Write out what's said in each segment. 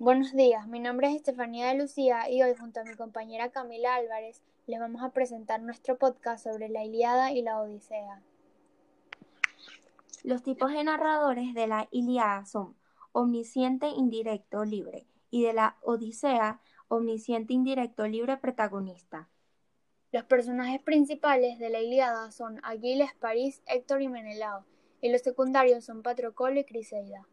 Buenos días, mi nombre es Estefanía de Lucía y hoy junto a mi compañera Camila Álvarez les vamos a presentar nuestro podcast sobre la Ilíada y la Odisea. Los tipos de narradores de la Ilíada son omnisciente, indirecto, libre y de la Odisea, omnisciente, indirecto, libre, protagonista. Los personajes principales de la Ilíada son Aquiles, París, Héctor y Menelao y los secundarios son Patroclo y Criseida.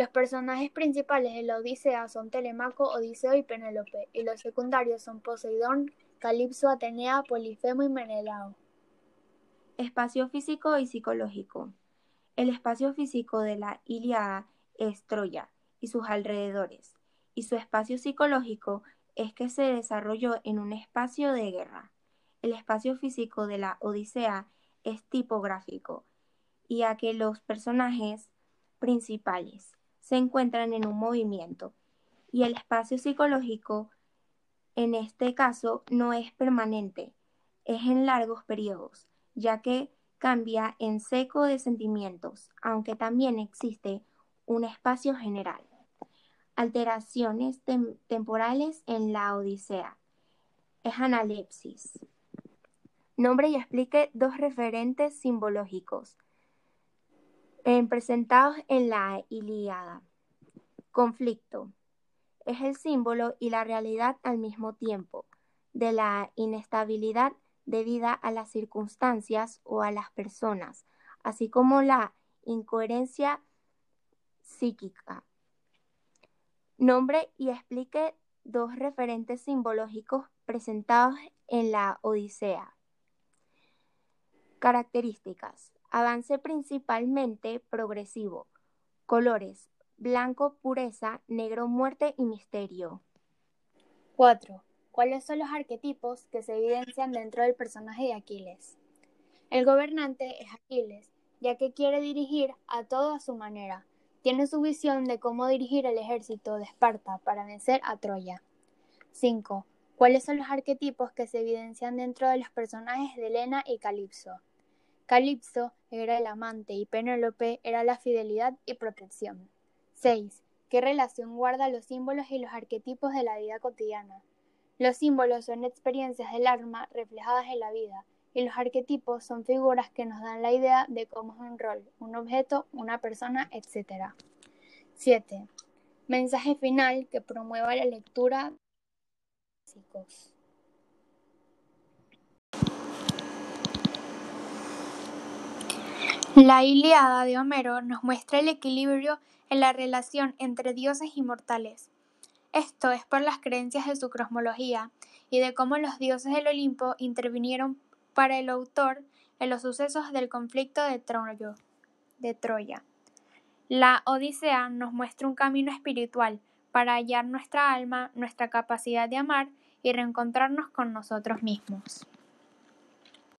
Los personajes principales de la Odisea son Telemaco, Odiseo y Penélope, y los secundarios son Poseidón, Calipso, Atenea, Polifemo y Menelao. Espacio físico y psicológico. El espacio físico de la Ilíada es Troya y sus alrededores, y su espacio psicológico es que se desarrolló en un espacio de guerra. El espacio físico de la Odisea es tipográfico, y a que los personajes principales se encuentran en un movimiento y el espacio psicológico en este caso no es permanente, es en largos periodos, ya que cambia en seco de sentimientos, aunque también existe un espacio general. Alteraciones temporales en la Odisea. Es analepsis. Nombre y explique dos referentes simbológicos presentados en la Ilíada. Conflicto. Es el símbolo y la realidad al mismo tiempo de la inestabilidad debida a las circunstancias o a las personas, así como la incoherencia psíquica. Nombre y explique dos referentes simbológicos presentados en la Odisea. Características. Avance principalmente progresivo. Colores. Blanco, pureza, negro, muerte y misterio. 4. ¿Cuáles son los arquetipos que se evidencian dentro del personaje de Aquiles? El gobernante es Aquiles, ya que quiere dirigir a todo a su manera. Tiene su visión de cómo dirigir el ejército de Esparta para vencer a Troya. 5. ¿Cuáles son los arquetipos que se evidencian dentro de los personajes de Helena y Calipso? Calipso era el amante y Penélope era la fidelidad y protección. 6. ¿Qué relación guarda los símbolos y los arquetipos de la vida cotidiana? Los símbolos son experiencias del alma reflejadas en la vida, y los arquetipos son figuras que nos dan la idea de cómo es un rol, un objeto, una persona, etc. 7. Mensaje final que promueva la lectura. La Ilíada de Homero nos muestra el equilibrio en la relación entre dioses y mortales. Esto es por las creencias de su cosmología y de cómo los dioses del Olimpo intervinieron para el autor en los sucesos del conflicto de, de Troya. La Odisea nos muestra un camino espiritual para hallar nuestra alma, nuestra capacidad de amar y reencontrarnos con nosotros mismos.